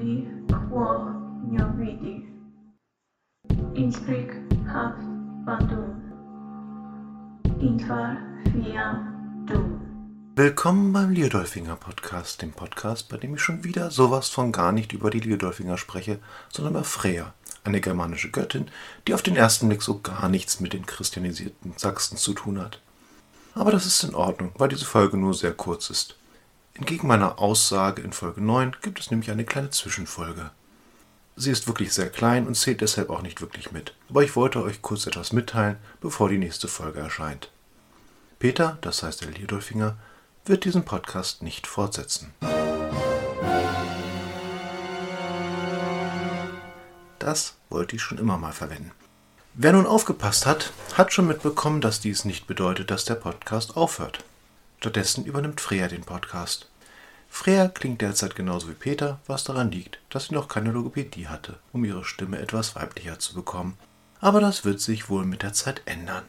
lubi quo nie vidi. Inspric hav bandum. Infer fiam dum. Willkommen beim Liodolfinger Podcast, dem Podcast, bei dem ich schon wieder sowas von gar nicht über die Liodolfinger spreche, sondern über Freya, eine germanische Göttin, die auf den ersten Blick so gar nichts mit den christianisierten Sachsen zu tun hat. Aber das ist in Ordnung, weil diese Folge nur sehr kurz ist. Entgegen meiner Aussage in Folge 9 gibt es nämlich eine kleine Zwischenfolge. Sie ist wirklich sehr klein und zählt deshalb auch nicht wirklich mit, aber ich wollte euch kurz etwas mitteilen, bevor die nächste Folge erscheint. Peter, das heißt der Liodolfinger, wird diesen Podcast nicht fortsetzen. Das wollte ich schon immer mal verwenden. Wer nun aufgepasst hat, hat schon mitbekommen, dass dies nicht bedeutet, dass der Podcast aufhört. Stattdessen übernimmt Freya den Podcast. Freya klingt derzeit genauso wie Peter, was daran liegt, dass sie noch keine Logopädie hatte, um ihre Stimme etwas weiblicher zu bekommen. Aber das wird sich wohl mit der Zeit ändern.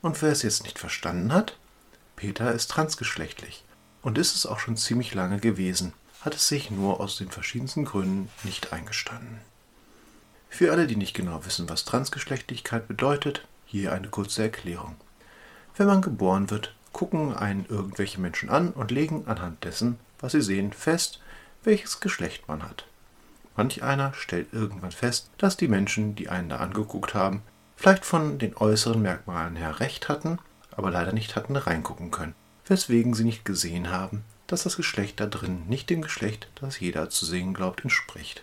Und wer es jetzt nicht verstanden hat, Peter ist transgeschlechtlich und ist es auch schon ziemlich lange gewesen, hat es sich nur aus den verschiedensten Gründen nicht eingestanden. Für alle, die nicht genau wissen, was Transgeschlechtlichkeit bedeutet, hier eine kurze Erklärung. Wenn man geboren wird, gucken einen irgendwelche Menschen an und legen anhand dessen, was sie sehen, fest, welches Geschlecht man hat. Manch einer stellt irgendwann fest, dass die Menschen, die einen da angeguckt haben, vielleicht von den äußeren Merkmalen her recht hatten, aber leider nicht hatten reingucken können, weswegen sie nicht gesehen haben, dass das Geschlecht da drin nicht dem Geschlecht, das jeder zu sehen glaubt, entspricht.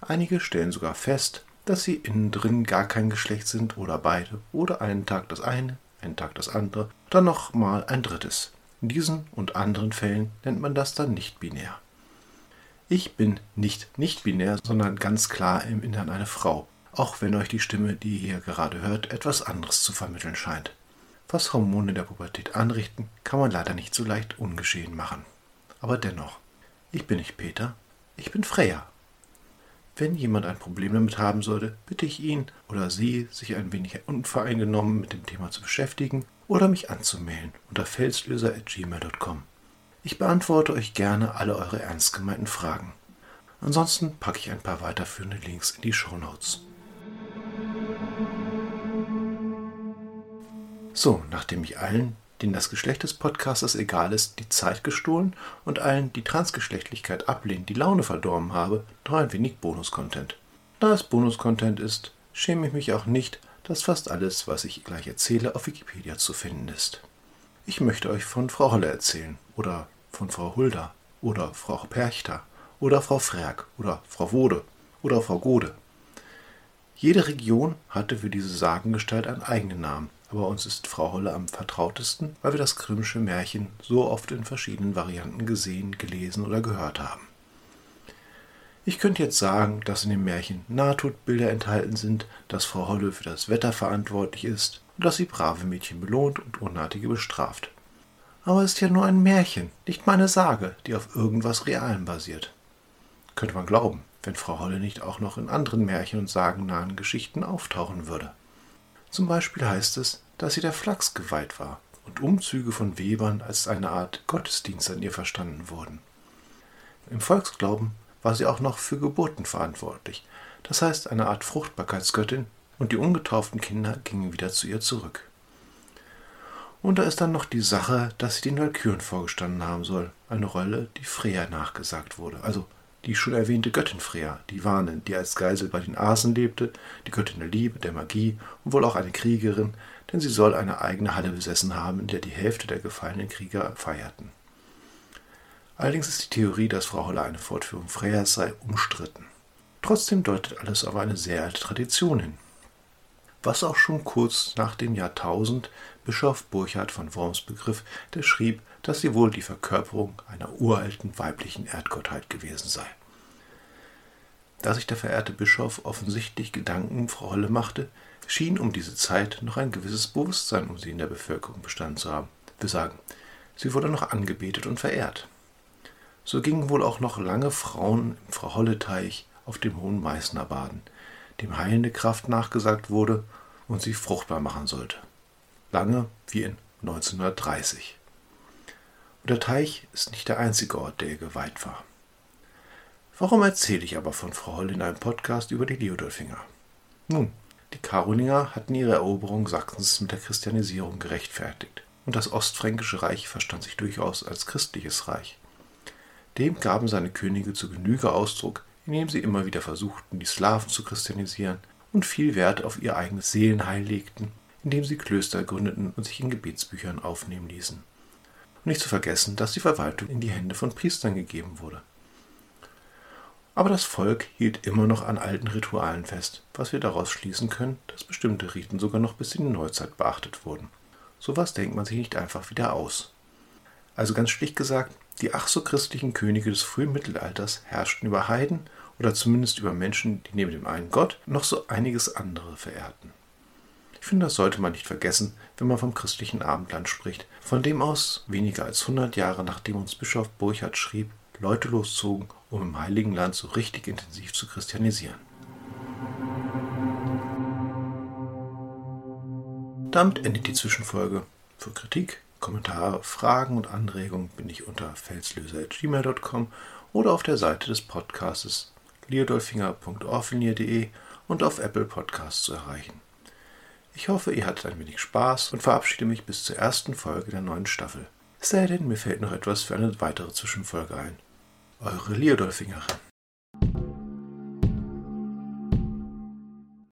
Einige stellen sogar fest, dass sie innen drin gar kein Geschlecht sind oder beide oder einen Tag das eine, einen Tag das andere, dann nochmal ein drittes. In diesen und anderen Fällen nennt man das dann nicht binär. Ich bin nicht nicht binär, sondern ganz klar im Innern eine Frau, auch wenn euch die Stimme, die ihr gerade hört, etwas anderes zu vermitteln scheint. Was Hormone der Pubertät anrichten, kann man leider nicht so leicht ungeschehen machen. Aber dennoch, ich bin nicht Peter, ich bin Freya. Wenn jemand ein Problem damit haben sollte, bitte ich ihn oder sie, sich ein wenig unvoreingenommen mit dem Thema zu beschäftigen oder mich anzumelden unter felslöser.gmail.com. Ich beantworte euch gerne alle eure ernst gemeinten Fragen. Ansonsten packe ich ein paar weiterführende Links in die Show Notes. So, nachdem ich allen, denen das Geschlecht des Podcasters egal ist, die Zeit gestohlen und allen, die Transgeschlechtlichkeit ablehnen, die Laune verdorben habe, noch ein wenig Bonus-Content. Da es Bonus-Content ist, schäme ich mich auch nicht, dass fast alles, was ich gleich erzähle, auf Wikipedia zu finden ist. Ich möchte euch von Frau Holle erzählen oder von Frau Hulda oder Frau Perchter oder Frau Frerk oder Frau Wode oder Frau Gode. Jede Region hatte für diese Sagengestalt einen eigenen Namen aber uns ist Frau Holle am vertrautesten, weil wir das Grimmsche Märchen so oft in verschiedenen Varianten gesehen, gelesen oder gehört haben. Ich könnte jetzt sagen, dass in dem Märchen Nahtodbilder enthalten sind, dass Frau Holle für das Wetter verantwortlich ist und dass sie brave Mädchen belohnt und Unartige bestraft. Aber es ist ja nur ein Märchen, nicht meine Sage, die auf irgendwas Realem basiert. Könnte man glauben, wenn Frau Holle nicht auch noch in anderen Märchen und sagennahen Geschichten auftauchen würde. Zum Beispiel heißt es, dass sie der Flachs geweiht war und Umzüge von Webern als eine Art Gottesdienst an ihr verstanden wurden. Im Volksglauben war sie auch noch für Geburten verantwortlich, das heißt eine Art Fruchtbarkeitsgöttin, und die ungetauften Kinder gingen wieder zu ihr zurück. Und da ist dann noch die Sache, dass sie den Walküren vorgestanden haben soll, eine Rolle, die Freya nachgesagt wurde, also die schon erwähnte Göttin Freya, die Warnen, die als Geisel bei den Asen lebte, die Göttin der Liebe, der Magie und wohl auch eine Kriegerin, denn sie soll eine eigene Halle besessen haben, in der die Hälfte der gefallenen Krieger feierten. Allerdings ist die Theorie, dass Frau Holle eine Fortführung Freyas sei, umstritten. Trotzdem deutet alles auf eine sehr alte Tradition hin. Was auch schon kurz nach dem Jahrtausend Bischof Burchard von Worms begriff, der schrieb, dass sie wohl die Verkörperung einer uralten weiblichen Erdgottheit gewesen sei. Da sich der verehrte Bischof offensichtlich Gedanken um Frau Holle machte, schien um diese Zeit noch ein gewisses Bewusstsein um sie in der Bevölkerung bestanden zu haben. Wir sagen, sie wurde noch angebetet und verehrt. So gingen wohl auch noch lange Frauen im Frau Holle-Teich auf dem Hohen Meißner baden, dem heilende Kraft nachgesagt wurde und sie fruchtbar machen sollte. Lange wie in 1930. Und der Teich ist nicht der einzige Ort, der ihr geweiht war. Warum erzähle ich aber von Frau Holl in einem Podcast über die Liudolfinger? Nun, die Karolinger hatten ihre Eroberung Sachsens mit der Christianisierung gerechtfertigt, und das Ostfränkische Reich verstand sich durchaus als christliches Reich. Dem gaben seine Könige zu Genüge Ausdruck, indem sie immer wieder versuchten, die Slawen zu christianisieren und viel Wert auf ihr eigenes Seelenheil legten, indem sie Klöster gründeten und sich in Gebetsbüchern aufnehmen ließen. Und nicht zu vergessen, dass die Verwaltung in die Hände von Priestern gegeben wurde. Aber das Volk hielt immer noch an alten Ritualen fest, was wir daraus schließen können, dass bestimmte Riten sogar noch bis in die Neuzeit beachtet wurden. Sowas denkt man sich nicht einfach wieder aus. Also ganz schlicht gesagt, die ach so christlichen Könige des frühen Mittelalters herrschten über Heiden oder zumindest über Menschen, die neben dem einen Gott noch so einiges andere verehrten. Ich finde, das sollte man nicht vergessen, wenn man vom christlichen Abendland spricht, von dem aus weniger als 100 Jahre nachdem uns Bischof Burchard schrieb, Leute loszogen, um im Heiligen Land so richtig intensiv zu christianisieren. Damit endet die Zwischenfolge. Für Kritik, Kommentare, Fragen und Anregungen bin ich unter felslöser.gmail.com oder auf der Seite des Podcastes liodolfinger.orfinier.de und auf Apple Podcasts zu erreichen. Ich hoffe, ihr hattet ein wenig Spaß und verabschiede mich bis zur ersten Folge der neuen Staffel. Es sei denn, mir fällt noch etwas für eine weitere Zwischenfolge ein. Eure Liodolfingerin.